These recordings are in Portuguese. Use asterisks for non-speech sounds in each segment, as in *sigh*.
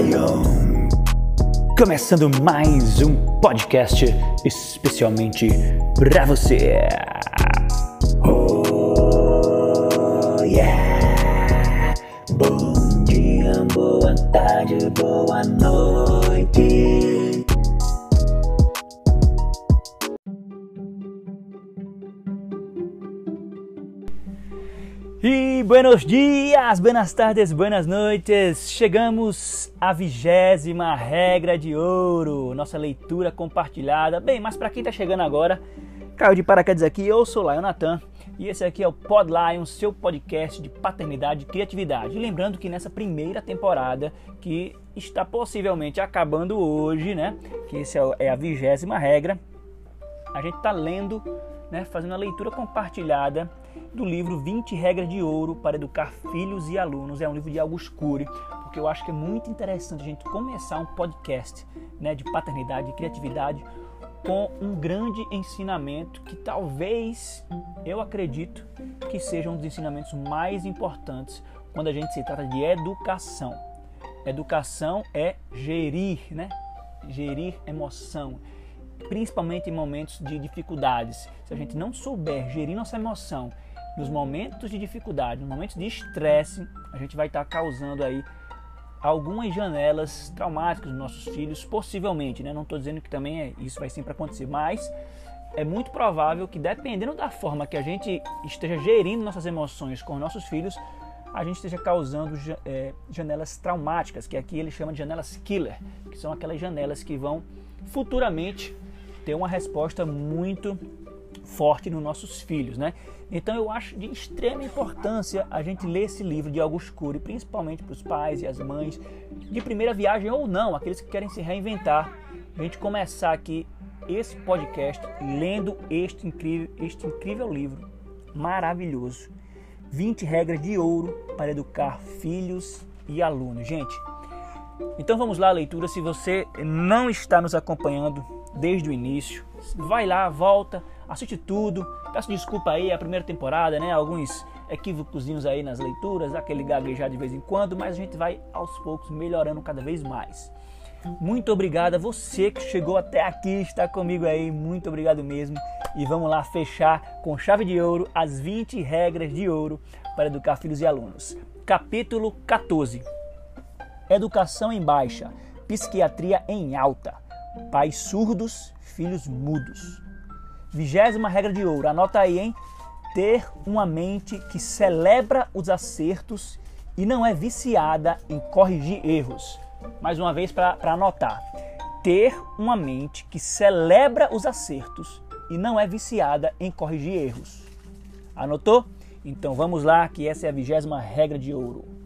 Lion! Começando mais um podcast especialmente pra você. Oh yeah! Bom dia, boa tarde, boa noite. Buenos dias, buenas tardes, buenas noites. Chegamos à vigésima regra de ouro, nossa leitura compartilhada. Bem, mas para quem está chegando agora, caiu de paraquedas aqui, eu sou Lion Natan e esse aqui é o Pod Lion, seu podcast de paternidade e criatividade. Lembrando que nessa primeira temporada, que está possivelmente acabando hoje, né? Que essa é a vigésima regra, a gente está lendo, né, fazendo a leitura compartilhada do livro 20 Regras de Ouro para Educar Filhos e Alunos. É um livro de Augusto Cury, porque eu acho que é muito interessante a gente começar um podcast né, de paternidade e criatividade com um grande ensinamento que talvez, eu acredito, que seja um dos ensinamentos mais importantes quando a gente se trata de educação. Educação é gerir, né? Gerir emoção, principalmente em momentos de dificuldades. Se a gente não souber gerir nossa emoção nos momentos de dificuldade, nos momentos de estresse, a gente vai estar causando aí algumas janelas traumáticas nos nossos filhos, possivelmente, né? Não estou dizendo que também é, isso vai sempre acontecer, mas é muito provável que dependendo da forma que a gente esteja gerindo nossas emoções com nossos filhos, a gente esteja causando é, janelas traumáticas, que aqui ele chama de janelas killer, que são aquelas janelas que vão futuramente ter uma resposta muito forte nos nossos filhos, né? Então eu acho de extrema importância a gente ler esse livro de Augusto Cury, principalmente para os pais e as mães de primeira viagem ou não, aqueles que querem se reinventar. A gente começar aqui esse podcast lendo este incrível, este incrível livro maravilhoso. 20 regras de ouro para educar filhos e alunos. Gente, então vamos lá a leitura. Se você não está nos acompanhando desde o início, vai lá, volta, assiste tudo. Peço desculpa aí a primeira temporada, né? Alguns equívocos aí nas leituras, aquele gaguejar de vez em quando, mas a gente vai aos poucos melhorando cada vez mais. Muito obrigado a você que chegou até aqui, está comigo aí, muito obrigado mesmo. E vamos lá fechar com chave de ouro as 20 regras de ouro para educar filhos e alunos. Capítulo 14. Educação em baixa, psiquiatria em alta. Pais surdos, filhos mudos. Vigésima regra de ouro, anota aí, hein? Ter uma mente que celebra os acertos e não é viciada em corrigir erros. Mais uma vez para anotar. Ter uma mente que celebra os acertos e não é viciada em corrigir erros. Anotou? Então vamos lá, que essa é a vigésima regra de ouro.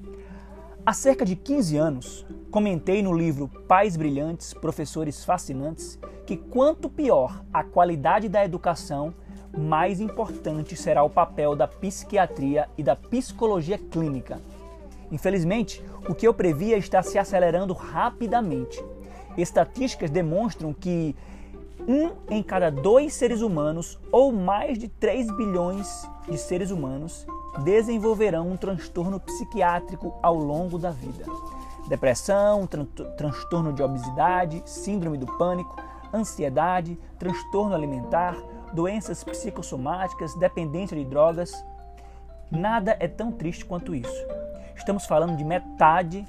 Há cerca de 15 anos, comentei no livro Pais Brilhantes, Professores Fascinantes que quanto pior a qualidade da educação, mais importante será o papel da psiquiatria e da psicologia clínica. Infelizmente, o que eu previa está se acelerando rapidamente. Estatísticas demonstram que um em cada dois seres humanos, ou mais de 3 bilhões de seres humanos, desenvolverão um transtorno psiquiátrico ao longo da vida. Depressão, tran transtorno de obesidade, síndrome do pânico, ansiedade, transtorno alimentar, doenças psicossomáticas, dependência de drogas. Nada é tão triste quanto isso. Estamos falando de metade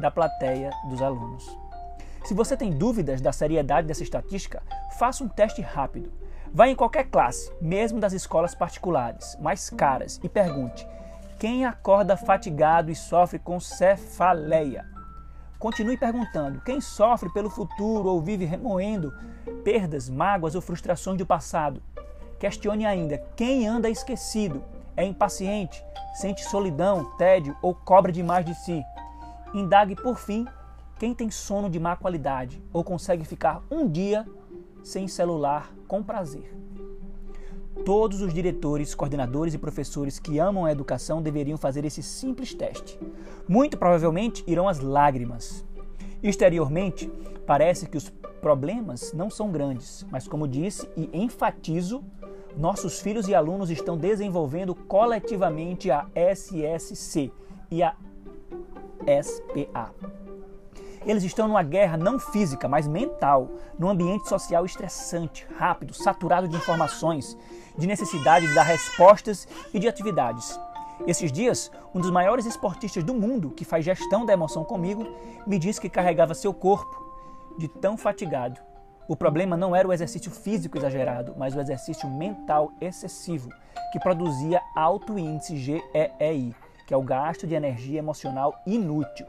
da plateia dos alunos. Se você tem dúvidas da seriedade dessa estatística, faça um teste rápido. Vá em qualquer classe, mesmo das escolas particulares, mais caras, e pergunte: quem acorda fatigado e sofre com cefaleia? Continue perguntando: quem sofre pelo futuro ou vive remoendo perdas, mágoas ou frustrações do passado? Questione ainda: quem anda esquecido, é impaciente, sente solidão, tédio ou cobra demais de si? Indague por fim quem tem sono de má qualidade ou consegue ficar um dia sem celular com prazer. Todos os diretores, coordenadores e professores que amam a educação deveriam fazer esse simples teste. Muito provavelmente irão as lágrimas. Exteriormente, parece que os problemas não são grandes, mas, como disse e enfatizo, nossos filhos e alunos estão desenvolvendo coletivamente a SSC e a SPA. Eles estão numa guerra não física, mas mental, num ambiente social estressante, rápido, saturado de informações, de necessidade de dar respostas e de atividades. Esses dias, um dos maiores esportistas do mundo, que faz gestão da emoção comigo, me disse que carregava seu corpo de tão fatigado. O problema não era o exercício físico exagerado, mas o exercício mental excessivo, que produzia alto índice GEEI, que é o gasto de energia emocional inútil.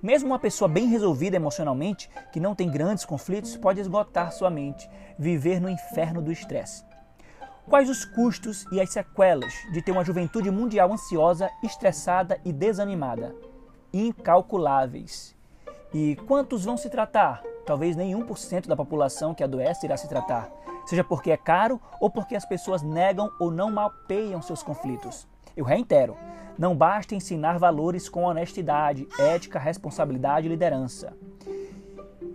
Mesmo uma pessoa bem resolvida emocionalmente, que não tem grandes conflitos, pode esgotar sua mente, viver no inferno do estresse. Quais os custos e as sequelas de ter uma juventude mundial ansiosa, estressada e desanimada? Incalculáveis. E quantos vão se tratar? Talvez nenhum por cento da população que adoece irá se tratar, seja porque é caro ou porque as pessoas negam ou não mapeiam seus conflitos. Eu reitero, não basta ensinar valores com honestidade, ética, responsabilidade e liderança.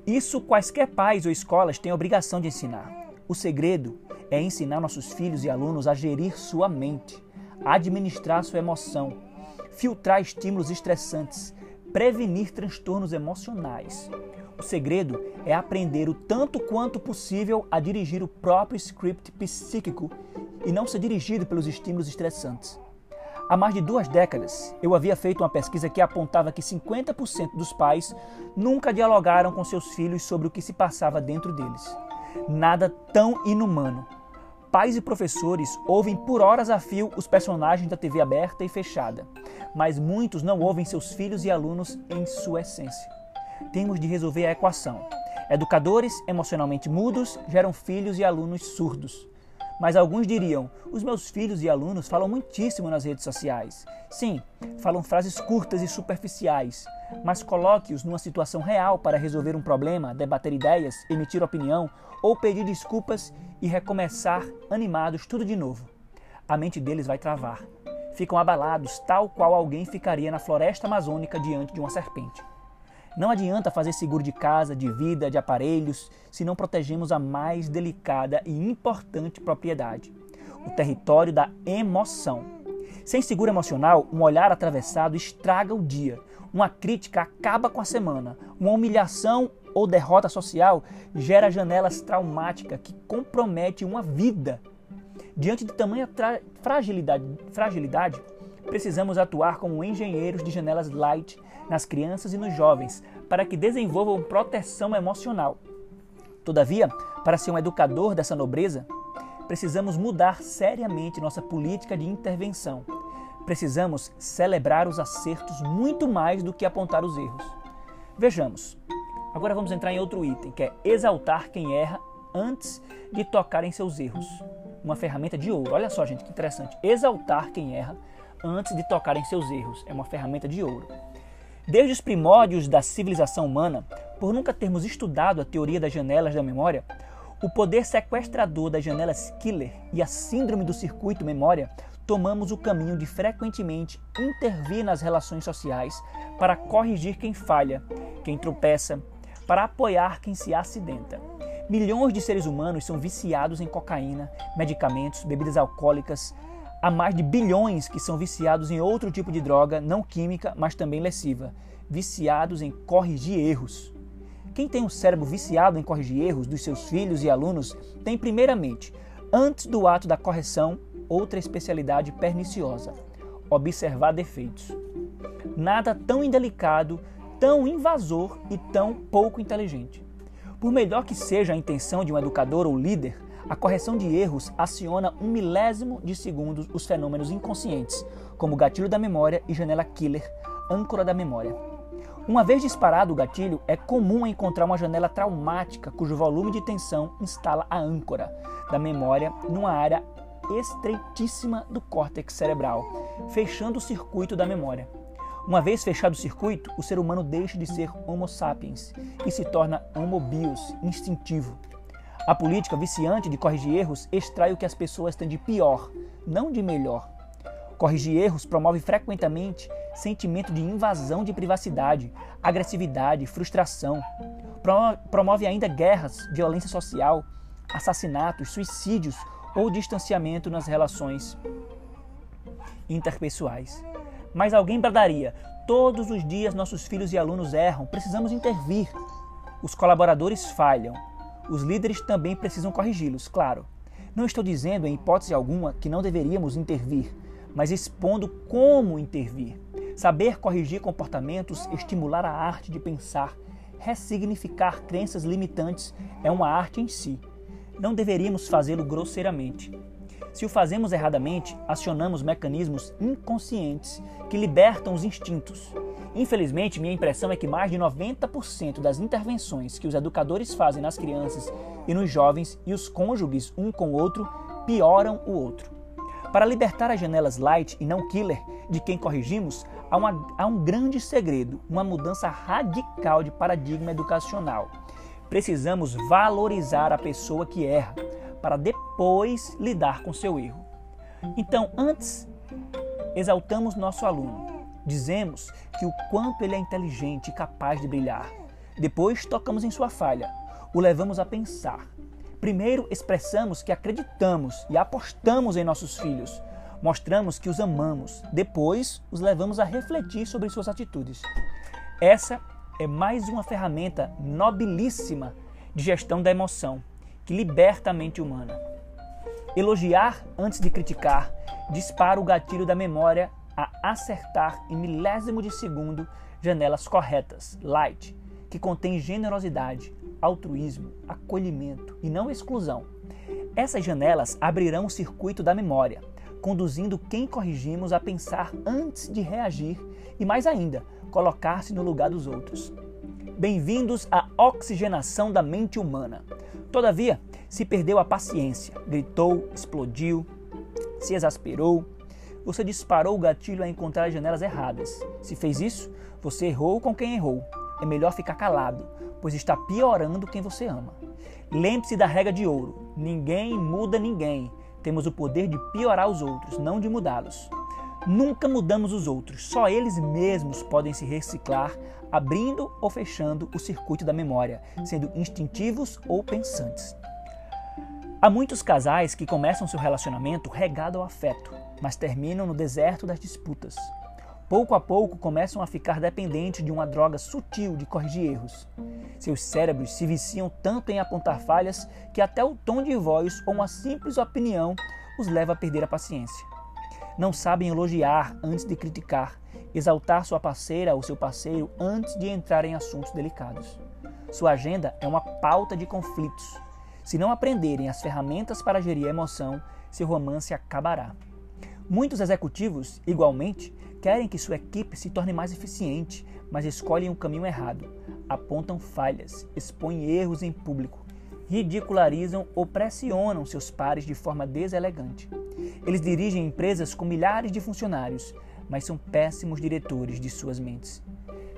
Isso quaisquer pais ou escolas têm a obrigação de ensinar. O segredo é ensinar nossos filhos e alunos a gerir sua mente, administrar sua emoção, filtrar estímulos estressantes, prevenir transtornos emocionais. O segredo é aprender o tanto quanto possível a dirigir o próprio script psíquico e não ser dirigido pelos estímulos estressantes. Há mais de duas décadas, eu havia feito uma pesquisa que apontava que 50% dos pais nunca dialogaram com seus filhos sobre o que se passava dentro deles. Nada tão inumano Pais e professores ouvem por horas a fio os personagens da TV aberta e fechada, mas muitos não ouvem seus filhos e alunos em sua essência. Temos de resolver a equação. Educadores emocionalmente mudos geram filhos e alunos surdos. Mas alguns diriam: os meus filhos e alunos falam muitíssimo nas redes sociais. Sim, falam frases curtas e superficiais, mas coloque-os numa situação real para resolver um problema, debater ideias, emitir opinião ou pedir desculpas e recomeçar animados tudo de novo. A mente deles vai travar. Ficam abalados, tal qual alguém ficaria na floresta amazônica diante de uma serpente. Não adianta fazer seguro de casa, de vida, de aparelhos, se não protegemos a mais delicada e importante propriedade, o território da emoção. Sem seguro emocional, um olhar atravessado estraga o dia, uma crítica acaba com a semana, uma humilhação ou derrota social gera janelas traumáticas que comprometem uma vida. Diante de tamanha fragilidade, fragilidade, precisamos atuar como engenheiros de janelas light nas crianças e nos jovens para que desenvolvam proteção emocional. Todavia, para ser um educador dessa nobreza, precisamos mudar seriamente nossa política de intervenção. Precisamos celebrar os acertos muito mais do que apontar os erros. Vejamos, Agora vamos entrar em outro item, que é exaltar quem erra antes de tocar em seus erros. Uma ferramenta de ouro. Olha só, gente, que interessante. Exaltar quem erra antes de tocar em seus erros. É uma ferramenta de ouro. Desde os primórdios da civilização humana, por nunca termos estudado a teoria das janelas da memória, o poder sequestrador das janelas killer e a síndrome do circuito memória, tomamos o caminho de frequentemente intervir nas relações sociais para corrigir quem falha, quem tropeça, para apoiar quem se acidenta. Milhões de seres humanos são viciados em cocaína, medicamentos, bebidas alcoólicas. Há mais de bilhões que são viciados em outro tipo de droga, não química, mas também lesiva, viciados em corrigir erros. Quem tem um cérebro viciado em corrigir erros dos seus filhos e alunos tem, primeiramente, antes do ato da correção, outra especialidade perniciosa: observar defeitos. Nada tão indelicado tão invasor e tão pouco inteligente. Por melhor que seja a intenção de um educador ou líder, a correção de erros aciona um milésimo de segundos os fenômenos inconscientes, como gatilho da memória e janela killer, âncora da memória. Uma vez disparado o gatilho, é comum encontrar uma janela traumática cujo volume de tensão instala a âncora da memória numa área estreitíssima do córtex cerebral, fechando o circuito da memória. Uma vez fechado o circuito, o ser humano deixa de ser Homo sapiens e se torna Homo bios, instintivo. A política viciante de corrigir erros extrai o que as pessoas têm de pior, não de melhor. Corrigir erros promove frequentemente sentimento de invasão de privacidade, agressividade, frustração. Promove ainda guerras, violência social, assassinatos, suicídios ou distanciamento nas relações interpessoais. Mas alguém bradaria: Todos os dias nossos filhos e alunos erram, precisamos intervir. Os colaboradores falham. Os líderes também precisam corrigi-los, claro. Não estou dizendo, em hipótese alguma, que não deveríamos intervir, mas expondo como intervir. Saber corrigir comportamentos, estimular a arte de pensar, ressignificar crenças limitantes é uma arte em si. Não deveríamos fazê-lo grosseiramente. Se o fazemos erradamente, acionamos mecanismos inconscientes que libertam os instintos. Infelizmente, minha impressão é que mais de 90% das intervenções que os educadores fazem nas crianças e nos jovens e os cônjuges um com o outro pioram o outro. Para libertar as janelas light e não killer de quem corrigimos, há, uma, há um grande segredo, uma mudança radical de paradigma educacional. Precisamos valorizar a pessoa que erra, para depois lidar com seu erro. Então, antes, exaltamos nosso aluno. Dizemos que o quanto ele é inteligente e capaz de brilhar. Depois, tocamos em sua falha. O levamos a pensar. Primeiro, expressamos que acreditamos e apostamos em nossos filhos. Mostramos que os amamos. Depois, os levamos a refletir sobre suas atitudes. Essa é mais uma ferramenta nobilíssima de gestão da emoção que liberta a mente humana. Elogiar antes de criticar dispara o gatilho da memória a acertar em milésimo de segundo janelas corretas, light, que contém generosidade, altruísmo, acolhimento e não exclusão. Essas janelas abrirão o circuito da memória, conduzindo quem corrigimos a pensar antes de reagir e, mais ainda, colocar-se no lugar dos outros. Bem-vindos à oxigenação da mente humana. Todavia, se perdeu a paciência, gritou, explodiu, se exasperou. Você disparou o gatilho a encontrar as janelas erradas. Se fez isso, você errou com quem errou. É melhor ficar calado, pois está piorando quem você ama. Lembre-se da regra de ouro: ninguém muda ninguém. Temos o poder de piorar os outros, não de mudá-los. Nunca mudamos os outros, só eles mesmos podem se reciclar, abrindo ou fechando o circuito da memória, sendo instintivos ou pensantes. Há muitos casais que começam seu relacionamento regado ao afeto, mas terminam no deserto das disputas. Pouco a pouco começam a ficar dependentes de uma droga sutil de corrigir erros. Seus cérebros se viciam tanto em apontar falhas que até o tom de voz ou uma simples opinião os leva a perder a paciência não sabem elogiar antes de criticar, exaltar sua parceira ou seu parceiro antes de entrar em assuntos delicados. Sua agenda é uma pauta de conflitos. Se não aprenderem as ferramentas para gerir a emoção, seu romance acabará. Muitos executivos, igualmente, querem que sua equipe se torne mais eficiente, mas escolhem o um caminho errado. Apontam falhas, expõem erros em público, ridicularizam ou pressionam seus pares de forma deselegante. Eles dirigem empresas com milhares de funcionários, mas são péssimos diretores de suas mentes.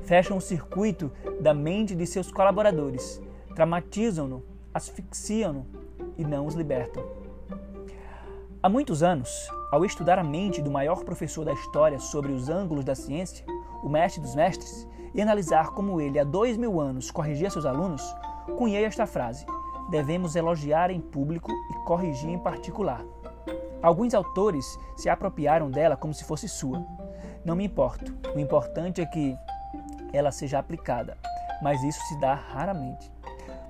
Fecham o circuito da mente de seus colaboradores, traumatizam-no, asfixiam-no e não os libertam. Há muitos anos, ao estudar a mente do maior professor da história sobre os ângulos da ciência, o mestre dos mestres, e analisar como ele, há dois mil anos, corrigia seus alunos, cunhei esta frase: devemos elogiar em público e corrigir em particular. Alguns autores se apropriaram dela como se fosse sua. Não me importo. O importante é que ela seja aplicada, mas isso se dá raramente.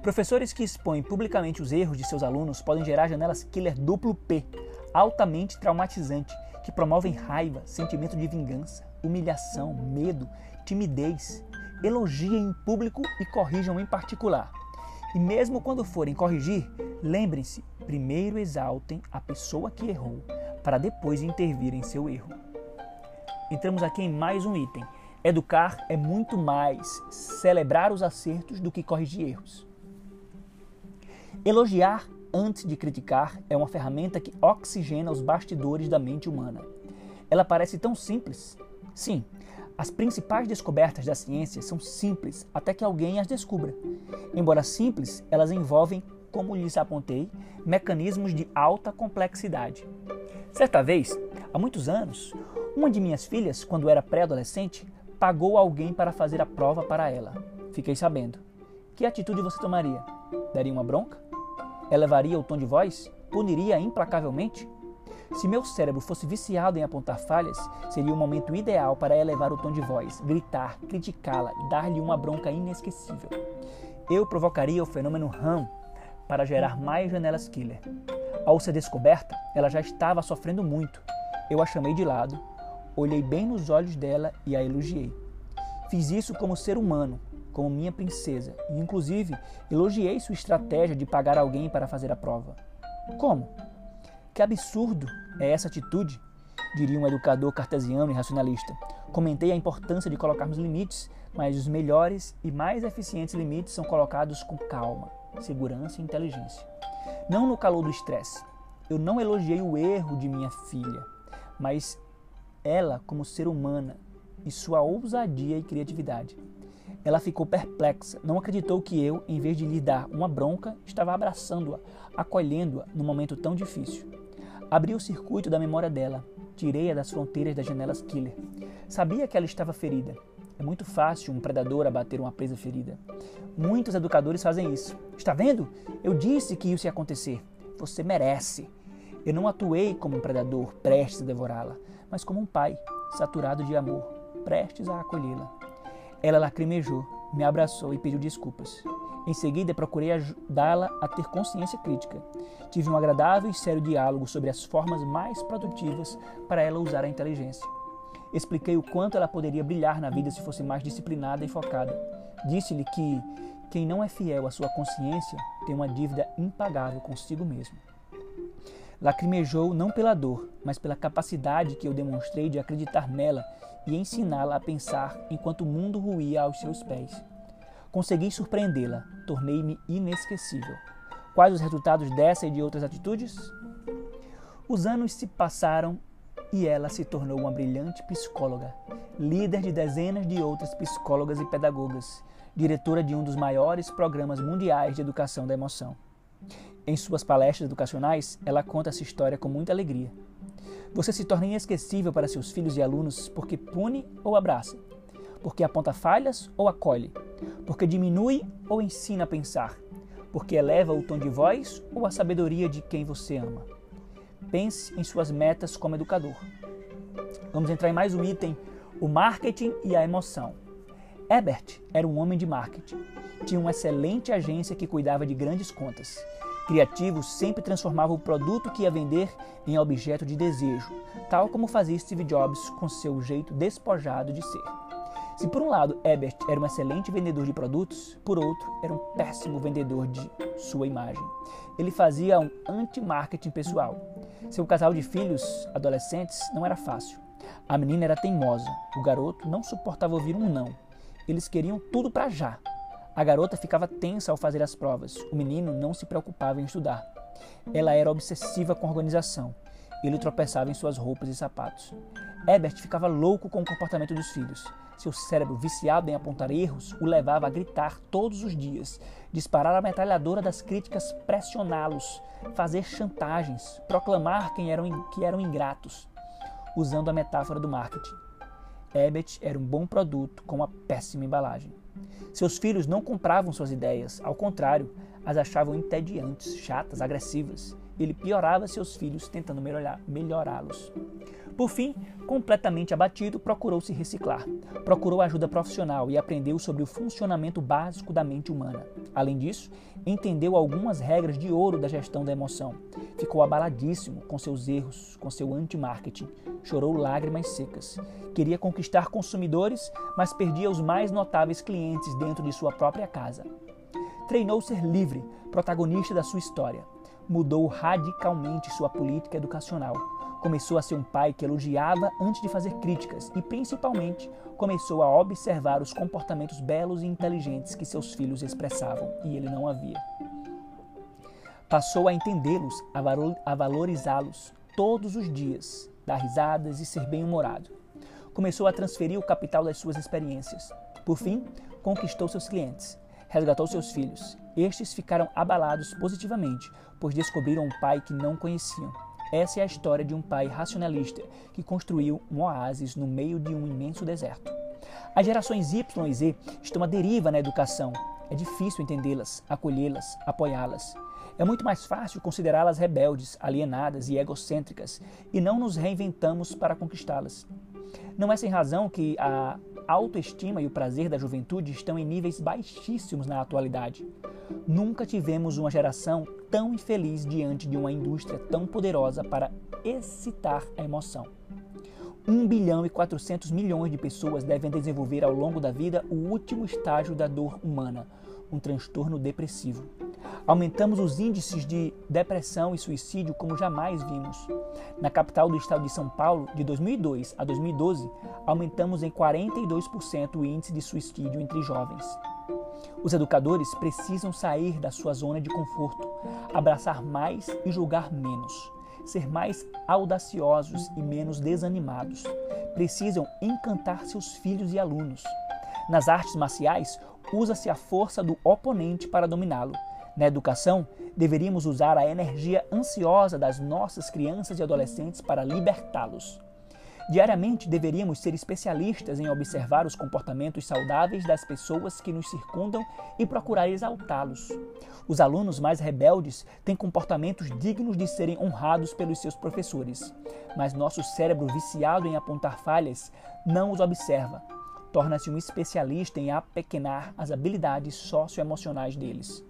Professores que expõem publicamente os erros de seus alunos podem gerar janelas killer duplo P, altamente traumatizante, que promovem raiva, sentimento de vingança, humilhação, medo, timidez. Elogiem em público e corrijam em particular. E mesmo quando forem corrigir, lembrem-se, primeiro exaltem a pessoa que errou, para depois intervir em seu erro. Entramos aqui em mais um item. Educar é muito mais celebrar os acertos do que corrigir erros. Elogiar antes de criticar é uma ferramenta que oxigena os bastidores da mente humana. Ela parece tão simples. Sim, as principais descobertas da ciência são simples até que alguém as descubra. Embora simples, elas envolvem, como lhes apontei, mecanismos de alta complexidade. Certa vez, há muitos anos, uma de minhas filhas, quando era pré-adolescente, pagou alguém para fazer a prova para ela. Fiquei sabendo. Que atitude você tomaria? Daria uma bronca? Elevaria o tom de voz? Puniria implacavelmente? Se meu cérebro fosse viciado em apontar falhas, seria o momento ideal para elevar o tom de voz, gritar, criticá-la, dar-lhe uma bronca inesquecível. Eu provocaria o fenômeno RAM para gerar mais janelas killer. Ao ser descoberta, ela já estava sofrendo muito. Eu a chamei de lado, olhei bem nos olhos dela e a elogiei. Fiz isso como ser humano, como minha princesa, e inclusive elogiei sua estratégia de pagar alguém para fazer a prova. Como? Que absurdo é essa atitude? Diria um educador cartesiano e racionalista. Comentei a importância de colocarmos limites, mas os melhores e mais eficientes limites são colocados com calma, segurança e inteligência. Não no calor do estresse. Eu não elogiei o erro de minha filha, mas ela como ser humana e sua ousadia e criatividade. Ela ficou perplexa, não acreditou que eu, em vez de lhe dar uma bronca, estava abraçando-a, acolhendo-a num momento tão difícil. Abri o circuito da memória dela, tirei-a das fronteiras das janelas killer. Sabia que ela estava ferida. É muito fácil um predador abater uma presa ferida. Muitos educadores fazem isso. Está vendo? Eu disse que isso ia acontecer. Você merece. Eu não atuei como um predador prestes a devorá-la, mas como um pai, saturado de amor, prestes a acolhê-la. Ela lacrimejou, me abraçou e pediu desculpas. Em seguida, procurei ajudá-la a ter consciência crítica. Tive um agradável e sério diálogo sobre as formas mais produtivas para ela usar a inteligência. Expliquei o quanto ela poderia brilhar na vida se fosse mais disciplinada e focada. Disse-lhe que quem não é fiel à sua consciência tem uma dívida impagável consigo mesmo. Lacrimejou não pela dor, mas pela capacidade que eu demonstrei de acreditar nela e ensiná-la a pensar enquanto o mundo ruía aos seus pés. Consegui surpreendê-la, tornei-me inesquecível. Quais os resultados dessa e de outras atitudes? Os anos se passaram e ela se tornou uma brilhante psicóloga, líder de dezenas de outras psicólogas e pedagogas, diretora de um dos maiores programas mundiais de educação da emoção. Em suas palestras educacionais, ela conta essa história com muita alegria. Você se torna inesquecível para seus filhos e alunos porque pune ou abraça, porque aponta falhas ou acolhe, porque diminui ou ensina a pensar, porque eleva o tom de voz ou a sabedoria de quem você ama. Pense em suas metas como educador. Vamos entrar em mais um item: o marketing e a emoção. Ebert era um homem de marketing. Tinha uma excelente agência que cuidava de grandes contas Criativo sempre transformava o produto que ia vender em objeto de desejo, tal como fazia Steve Jobs com seu jeito despojado de ser. Se por um lado Ebert era um excelente vendedor de produtos, por outro era um péssimo vendedor de sua imagem. Ele fazia um anti-marketing pessoal. Seu casal de filhos adolescentes não era fácil. A menina era teimosa, o garoto não suportava ouvir um não. Eles queriam tudo para já, a garota ficava tensa ao fazer as provas. O menino não se preocupava em estudar. Ela era obsessiva com organização. Ele tropeçava em suas roupas e sapatos. Ebert ficava louco com o comportamento dos filhos. Seu cérebro, viciado em apontar erros, o levava a gritar todos os dias, disparar a metralhadora das críticas, pressioná-los, fazer chantagens, proclamar quem eram, que eram ingratos, usando a metáfora do marketing. Ebert era um bom produto com uma péssima embalagem. Seus filhos não compravam suas ideias, ao contrário, as achavam entediantes, chatas, agressivas. Ele piorava seus filhos tentando melhorá-los. Por fim, completamente abatido, procurou se reciclar. Procurou ajuda profissional e aprendeu sobre o funcionamento básico da mente humana. Além disso, entendeu algumas regras de ouro da gestão da emoção. Ficou abaladíssimo com seus erros, com seu anti-marketing. Chorou lágrimas secas. Queria conquistar consumidores, mas perdia os mais notáveis clientes dentro de sua própria casa. Treinou ser livre, protagonista da sua história. Mudou radicalmente sua política educacional Começou a ser um pai que elogiava antes de fazer críticas e, principalmente, começou a observar os comportamentos belos e inteligentes que seus filhos expressavam e ele não havia. Passou a entendê-los, a valorizá-los todos os dias, dar risadas e ser bem-humorado. Começou a transferir o capital das suas experiências. Por fim, conquistou seus clientes, resgatou seus filhos. Estes ficaram abalados positivamente, pois descobriram um pai que não conheciam essa é a história de um pai racionalista que construiu um oásis no meio de um imenso deserto. As gerações Y e Z estão à deriva na educação. É difícil entendê-las, acolhê-las, apoiá-las. É muito mais fácil considerá-las rebeldes, alienadas e egocêntricas e não nos reinventamos para conquistá-las. Não é sem razão que a autoestima e o prazer da juventude estão em níveis baixíssimos na atualidade. Nunca tivemos uma geração tão infeliz diante de uma indústria tão poderosa para excitar a emoção. 1 bilhão e 400 milhões de pessoas devem desenvolver ao longo da vida o último estágio da dor humana, um transtorno depressivo. Aumentamos os índices de depressão e suicídio como jamais vimos. Na capital do estado de São Paulo, de 2002 a 2012, aumentamos em 42% o índice de suicídio entre jovens. Os educadores precisam sair da sua zona de conforto, abraçar mais e julgar menos, ser mais audaciosos e menos desanimados. Precisam encantar seus filhos e alunos. Nas artes marciais, usa-se a força do oponente para dominá-lo. Na educação, deveríamos usar a energia ansiosa das nossas crianças e adolescentes para libertá-los. Diariamente deveríamos ser especialistas em observar os comportamentos saudáveis das pessoas que nos circundam e procurar exaltá-los. Os alunos mais rebeldes têm comportamentos dignos de serem honrados pelos seus professores, mas nosso cérebro viciado em apontar falhas não os observa. Torna-se um especialista em apequenar as habilidades socioemocionais deles.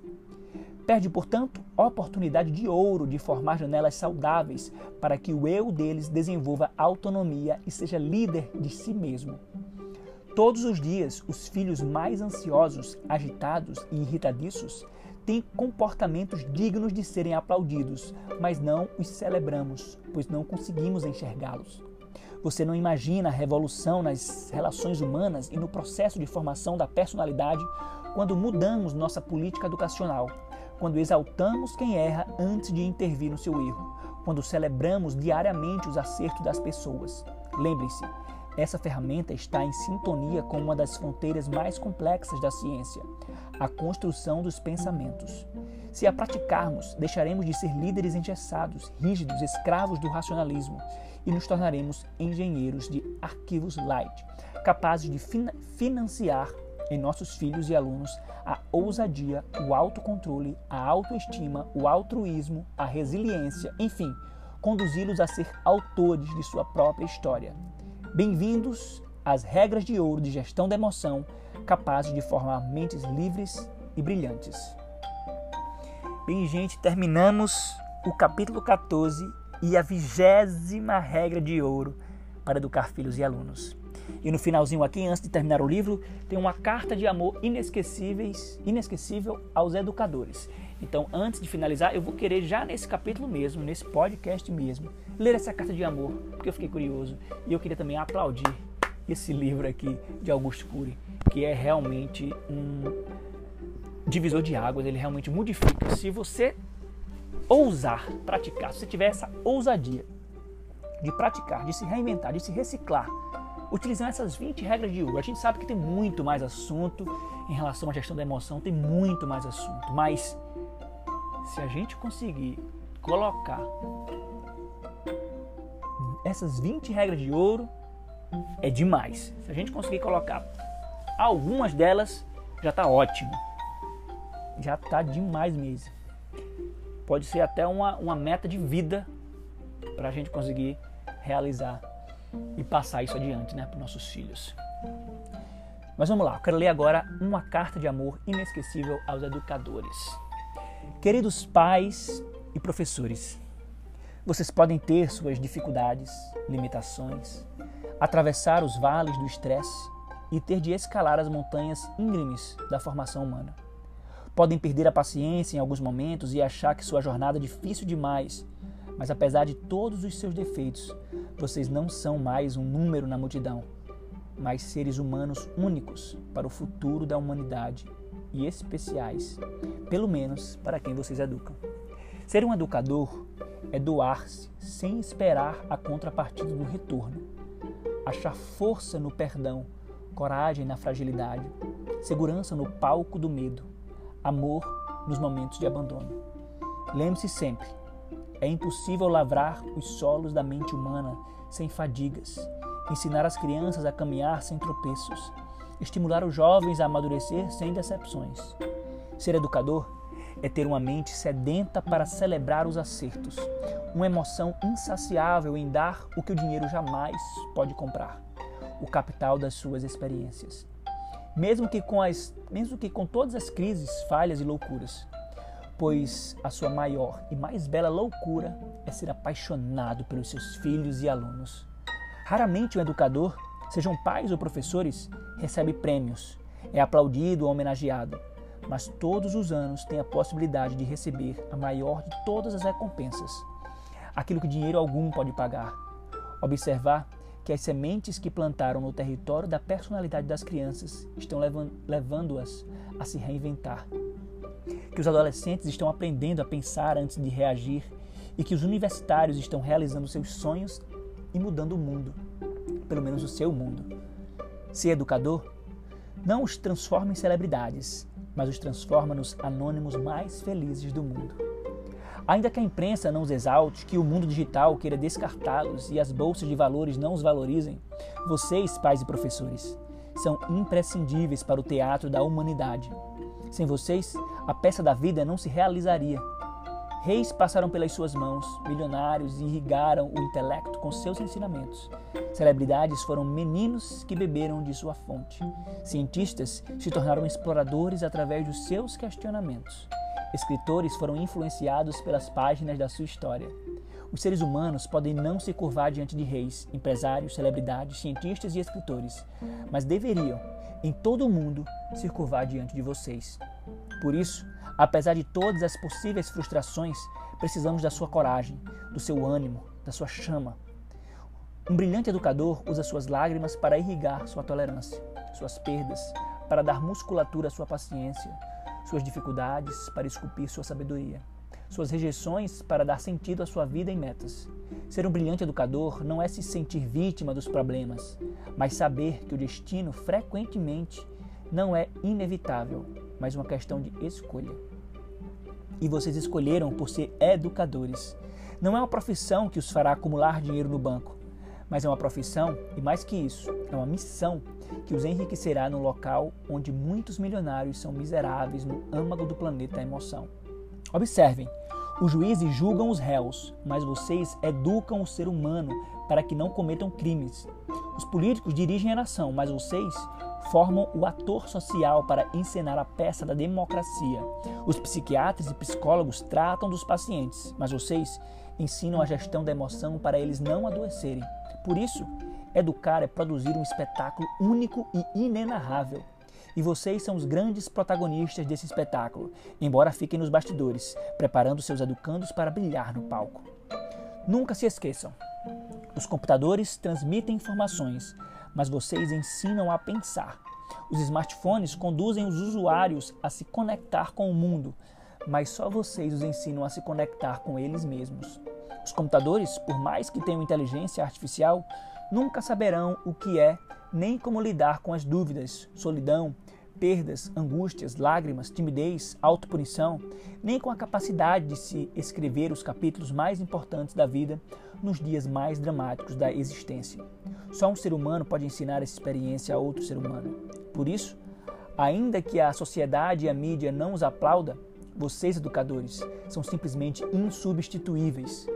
Perde, portanto, a oportunidade de ouro de formar janelas saudáveis para que o eu deles desenvolva autonomia e seja líder de si mesmo. Todos os dias, os filhos mais ansiosos, agitados e irritadiços têm comportamentos dignos de serem aplaudidos, mas não os celebramos, pois não conseguimos enxergá-los. Você não imagina a revolução nas relações humanas e no processo de formação da personalidade quando mudamos nossa política educacional quando exaltamos quem erra antes de intervir no seu erro, quando celebramos diariamente os acertos das pessoas. Lembre-se, essa ferramenta está em sintonia com uma das fronteiras mais complexas da ciência, a construção dos pensamentos. Se a praticarmos, deixaremos de ser líderes engessados, rígidos, escravos do racionalismo e nos tornaremos engenheiros de arquivos light, capazes de financiar em nossos filhos e alunos a ousadia, o autocontrole, a autoestima, o altruísmo, a resiliência, enfim, conduzi-los a ser autores de sua própria história. Bem-vindos às regras de ouro de gestão da emoção, capazes de formar mentes livres e brilhantes. Bem, gente, terminamos o capítulo 14 e a vigésima regra de ouro para educar filhos e alunos. E no finalzinho aqui, antes de terminar o livro, tem uma carta de amor inesquecíveis, inesquecível aos educadores. Então, antes de finalizar, eu vou querer já nesse capítulo mesmo, nesse podcast mesmo, ler essa carta de amor, porque eu fiquei curioso e eu queria também aplaudir esse livro aqui de Augusto Cury, que é realmente um divisor de águas, ele realmente modifica. Se você ousar praticar, se você tiver essa ousadia de praticar, de se reinventar, de se reciclar, utilizando essas 20 regras de Hugo. A gente sabe que tem muito mais assunto em relação à gestão da emoção, tem muito mais assunto, mas se a gente conseguir colocar essas 20 regras de ouro, é demais. Se a gente conseguir colocar algumas delas, já está ótimo. Já está demais mesmo. Pode ser até uma, uma meta de vida para a gente conseguir realizar e passar isso adiante né, para nossos filhos. Mas vamos lá, eu quero ler agora uma carta de amor inesquecível aos educadores. Queridos pais e professores, vocês podem ter suas dificuldades, limitações, atravessar os vales do estresse e ter de escalar as montanhas íngremes da formação humana. Podem perder a paciência em alguns momentos e achar que sua jornada é difícil demais mas apesar de todos os seus defeitos, vocês não são mais um número na multidão, mas seres humanos únicos para o futuro da humanidade e especiais, pelo menos para quem vocês educam. Ser um educador é doar-se sem esperar a contrapartida do retorno, achar força no perdão, coragem na fragilidade, segurança no palco do medo, amor nos momentos de abandono. Lembre-se sempre é impossível lavrar os solos da mente humana sem fadigas, ensinar as crianças a caminhar sem tropeços, estimular os jovens a amadurecer sem decepções. Ser educador é ter uma mente sedenta para celebrar os acertos, uma emoção insaciável em dar o que o dinheiro jamais pode comprar, o capital das suas experiências. Mesmo que com as, mesmo que com todas as crises, falhas e loucuras, pois a sua maior e mais bela loucura é ser apaixonado pelos seus filhos e alunos. Raramente um educador, sejam pais ou professores, recebe prêmios, é aplaudido ou homenageado, mas todos os anos tem a possibilidade de receber a maior de todas as recompensas, aquilo que dinheiro algum pode pagar. Observar que as sementes que plantaram no território da personalidade das crianças estão levando-as a se reinventar. Que os adolescentes estão aprendendo a pensar antes de reagir e que os universitários estão realizando seus sonhos e mudando o mundo, pelo menos o seu mundo. Ser educador não os transforma em celebridades, mas os transforma nos anônimos mais felizes do mundo. Ainda que a imprensa não os exalte, que o mundo digital queira descartá-los e as bolsas de valores não os valorizem, vocês, pais e professores, são imprescindíveis para o teatro da humanidade. Sem vocês, a peça da vida não se realizaria. Reis passaram pelas suas mãos, milionários irrigaram o intelecto com seus ensinamentos. Celebridades foram meninos que beberam de sua fonte. Cientistas se tornaram exploradores através dos seus questionamentos. Escritores foram influenciados pelas páginas da sua história. Os seres humanos podem não se curvar diante de reis, empresários, celebridades, cientistas e escritores, mas deveriam, em todo o mundo, se curvar diante de vocês. Por isso, apesar de todas as possíveis frustrações, precisamos da sua coragem, do seu ânimo, da sua chama. Um brilhante educador usa suas lágrimas para irrigar sua tolerância, suas perdas, para dar musculatura à sua paciência, suas dificuldades para esculpir sua sabedoria, suas rejeições para dar sentido à sua vida e metas. Ser um brilhante educador não é se sentir vítima dos problemas, mas saber que o destino frequentemente não é inevitável, mas uma questão de escolha. E vocês escolheram por ser educadores. Não é uma profissão que os fará acumular dinheiro no banco, mas é uma profissão, e mais que isso, é uma missão que os enriquecerá no local onde muitos milionários são miseráveis no âmago do planeta emoção. Observem, os juízes julgam os réus, mas vocês educam o ser humano para que não cometam crimes. Os políticos dirigem a nação, mas vocês formam o ator social para encenar a peça da democracia. Os psiquiatras e psicólogos tratam dos pacientes, mas vocês ensinam a gestão da emoção para eles não adoecerem. Por isso, educar é produzir um espetáculo único e inenarrável. E vocês são os grandes protagonistas desse espetáculo, embora fiquem nos bastidores, preparando seus educandos para brilhar no palco. Nunca se esqueçam: os computadores transmitem informações, mas vocês ensinam a pensar. Os smartphones conduzem os usuários a se conectar com o mundo, mas só vocês os ensinam a se conectar com eles mesmos. Os computadores, por mais que tenham inteligência artificial, nunca saberão o que é nem como lidar com as dúvidas, solidão, perdas, angústias, lágrimas, timidez, autopunição, nem com a capacidade de se escrever os capítulos mais importantes da vida nos dias mais dramáticos da existência. Só um ser humano pode ensinar essa experiência a outro ser humano. Por isso, ainda que a sociedade e a mídia não os aplauda, vocês, educadores, são simplesmente insubstituíveis.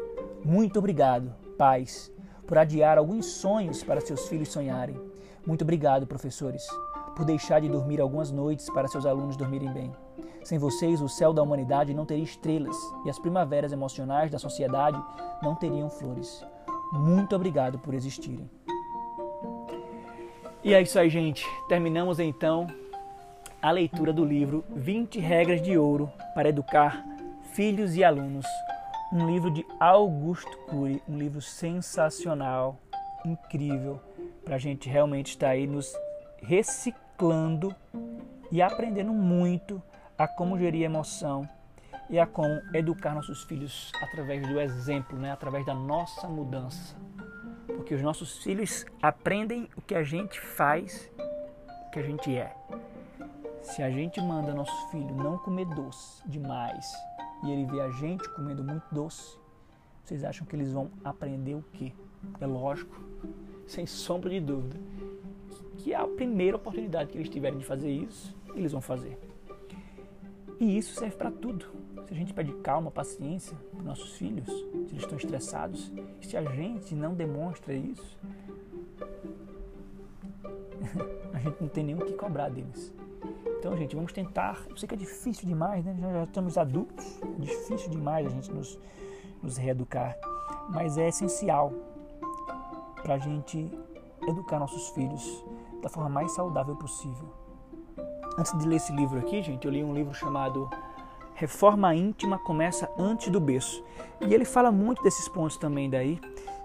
Muito obrigado, pais, por adiar alguns sonhos para seus filhos sonharem. Muito obrigado, professores, por deixar de dormir algumas noites para seus alunos dormirem bem. Sem vocês, o céu da humanidade não teria estrelas e as primaveras emocionais da sociedade não teriam flores. Muito obrigado por existirem. E é isso aí, gente. Terminamos então a leitura do livro 20 Regras de Ouro para Educar Filhos e Alunos um livro de Augusto Cury, um livro sensacional, incrível, para a gente realmente estar aí nos reciclando e aprendendo muito a como gerir emoção e a como educar nossos filhos através do exemplo, né? através da nossa mudança. Porque os nossos filhos aprendem o que a gente faz, o que a gente é. Se a gente manda nosso filho não comer doce demais, e ele vê a gente comendo muito doce, vocês acham que eles vão aprender o quê? É lógico, *laughs* sem sombra de dúvida, que é a primeira oportunidade que eles tiverem de fazer isso, eles vão fazer. E isso serve para tudo. Se a gente pede calma, paciência para nossos filhos, se eles estão estressados, se a gente não demonstra isso, *laughs* a gente não tem nem o que cobrar deles. Então, gente, vamos tentar. Eu sei que é difícil demais, né? Já, estamos adultos, é difícil demais a gente nos, nos reeducar, mas é essencial para a gente educar nossos filhos da forma mais saudável possível. Antes de ler esse livro aqui, gente, eu li um livro chamado Reforma íntima começa antes do berço. E ele fala muito desses pontos também daí,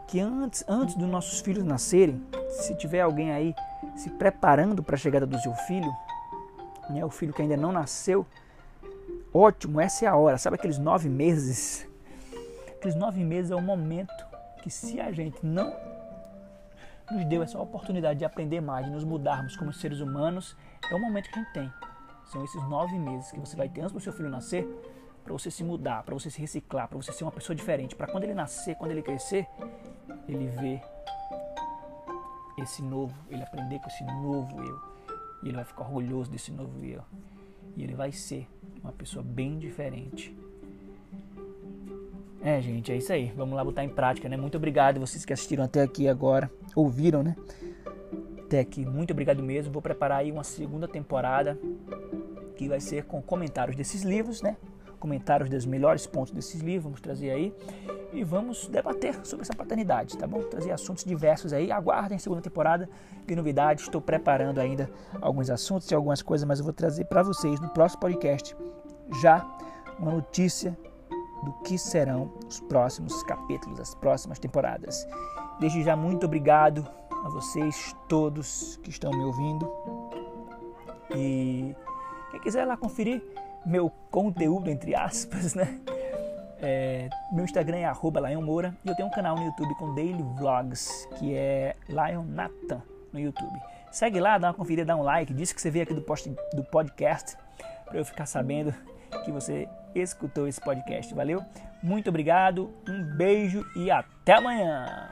que antes, antes dos nossos filhos nascerem, se tiver alguém aí se preparando para a chegada do seu filho, né, o filho que ainda não nasceu, ótimo, essa é a hora. Sabe aqueles nove meses? Aqueles nove meses é o momento que se a gente não nos deu essa oportunidade de aprender mais, de nos mudarmos como seres humanos, é o momento que a gente tem. São esses nove meses que você vai ter antes do seu filho nascer para você se mudar, para você se reciclar, para você ser uma pessoa diferente, para quando ele nascer, quando ele crescer, ele ver esse novo, ele aprender com esse novo eu. E ele vai ficar orgulhoso desse novo eu. E ele vai ser uma pessoa bem diferente. É, gente, é isso aí. Vamos lá botar em prática, né? Muito obrigado vocês que assistiram até aqui agora, ouviram, né? Até aqui, muito obrigado mesmo. Vou preparar aí uma segunda temporada que vai ser com comentários desses livros, né? Comentários dos melhores pontos desses livros, vamos trazer aí e vamos debater sobre essa paternidade, tá bom? Trazer assuntos diversos aí. Aguardem a segunda temporada de novidades. Estou preparando ainda alguns assuntos e algumas coisas, mas eu vou trazer para vocês no próximo podcast já uma notícia do que serão os próximos capítulos, as próximas temporadas. Desde já muito obrigado a vocês todos que estão me ouvindo. E quem quiser lá conferir meu conteúdo, entre aspas, né? É, meu Instagram é arroba e eu tenho um canal no YouTube com daily vlogs, que é Lion Nathan no YouTube. Segue lá, dá uma conferida, dá um like, diz que você veio aqui do, post, do podcast para eu ficar sabendo que você escutou esse podcast. Valeu? Muito obrigado, um beijo e até amanhã!